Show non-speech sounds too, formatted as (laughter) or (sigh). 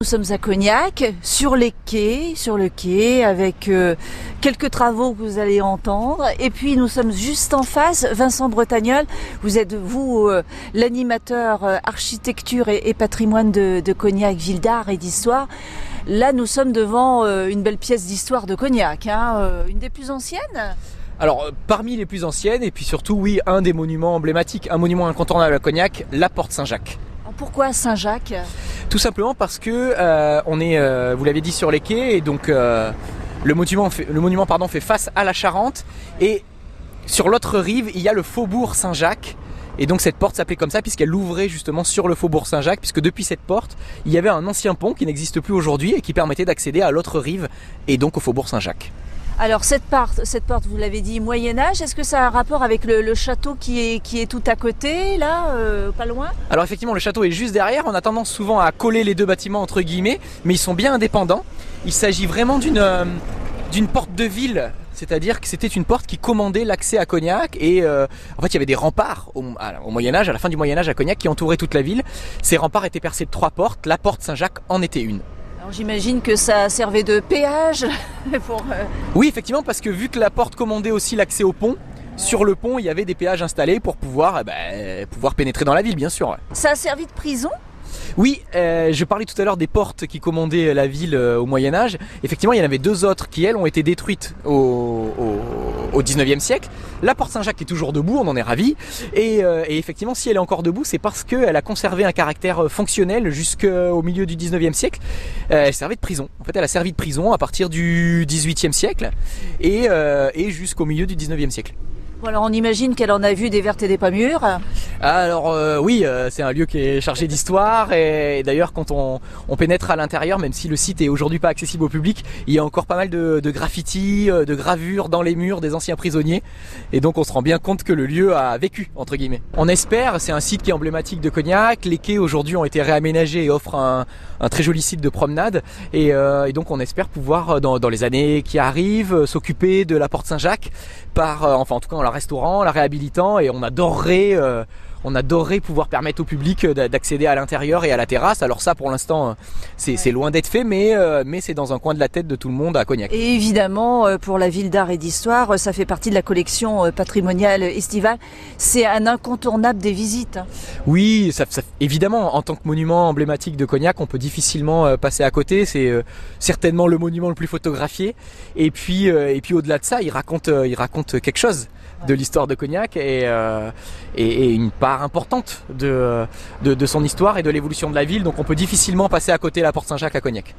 Nous sommes à Cognac, sur les quais, sur le quai, avec euh, quelques travaux que vous allez entendre. Et puis nous sommes juste en face, Vincent Bretagnol. Vous êtes vous euh, l'animateur euh, architecture et, et patrimoine de, de, Cognac, ville d'art et d'histoire. Là, nous sommes devant une belle pièce d'histoire de Cognac, hein, une des plus anciennes. Alors parmi les plus anciennes et puis surtout oui un des monuments emblématiques, un monument incontournable à Cognac, la Porte Saint-Jacques. Pourquoi Saint-Jacques? Tout simplement parce que euh, on est, euh, vous l'avez dit, sur les quais et donc euh, le monument, le monument pardon, fait face à la Charente et sur l'autre rive il y a le faubourg Saint-Jacques. Et donc cette porte s'appelait comme ça puisqu'elle ouvrait justement sur le faubourg Saint-Jacques, puisque depuis cette porte, il y avait un ancien pont qui n'existe plus aujourd'hui et qui permettait d'accéder à l'autre rive et donc au faubourg Saint-Jacques. Alors cette porte, cette porte, vous l'avez dit, Moyen Âge, est-ce que ça a un rapport avec le, château qui est, qui est tout à côté, là, euh, pas loin? Alors effectivement, le château est juste derrière. On a tendance souvent à coller les deux bâtiments entre guillemets, mais ils sont bien indépendants. Il s'agit vraiment d'une euh, porte de ville c'est-à-dire que c'était une porte qui commandait l'accès à Cognac et euh, en fait il y avait des remparts au, au, Moyen Âge, à la fin du Moyen Âge à Cognac qui entouraient toute la ville. Ces remparts étaient percés de trois portes, la porte Saint-Jacques en était une. J'imagine que ça servait de péage (laughs) pour... Euh, oui, effectivement, parce que vu que la porte commandait aussi l'accès au pont, sur le pont, il y avait des péages installés pour pouvoir, eh ben, pouvoir pénétrer dans la ville, bien sûr. Ça a servi de prison? Oui, euh, je parlais tout à l'heure des portes qui commandaient la ville euh, au Moyen Âge. Effectivement, il y en avait deux autres qui, elles, ont été détruites au, au, 19e siècle. La porte Saint-Jacques est toujours debout, on en est ravi. Et, euh, et, effectivement, si elle est encore debout, c'est parce qu'elle a conservé un caractère fonctionnel jusqu'au milieu du 19e siècle. elle servait de prison. En fait, elle a servi de prison à partir du 18e siècle et, jusqu'au milieu du 19e siècle alors on imagine qu'elle en a vu des vertes et des pas mûres. Alors euh, oui, euh, c'est un lieu qui est chargé d'histoire et, d'ailleurs quand on, pénètre à l'intérieur, même si le site est aujourd'hui pas accessible au public, il y a encore pas mal de, graffitis, euh, de gravures dans les murs des anciens prisonniers et donc on se rend bien compte que le lieu a vécu entre guillemets. On espère, c'est un site qui est emblématique de Cognac. Les quais aujourd'hui ont été réaménagés et offrent un, très joli site de promenade et, donc on espère pouvoir dans, les années qui arrivent s'occuper de la porte Saint-Jacques par, enfin en tout cas on restaurant, la réhabilitant et on adorerait on adorerait pouvoir permettre au public euh, d'accéder à l'intérieur et à la terrasse. Alors ça, pour l'instant, euh, c'est loin d'être fait, mais, euh, mais c'est dans un coin de la tête de tout le monde à Cognac. Et évidemment, pour la ville d'art et d'histoire, ça fait partie de la collection patrimoniale estivale. C'est un incontournable des visites. Oui, ça, évidemment, en tant que monument emblématique de Cognac, on peut difficilement passer à côté. C'est certainement le monument le plus photographié. Et puis, et puis au-delà de ça, il raconte, il raconte quelque chose de l'histoire de Cognac et, et une part importante de, de, de son histoire et de l'évolution de la ville, donc on peut difficilement passer à côté la Porte Saint-Jacques à Cognac.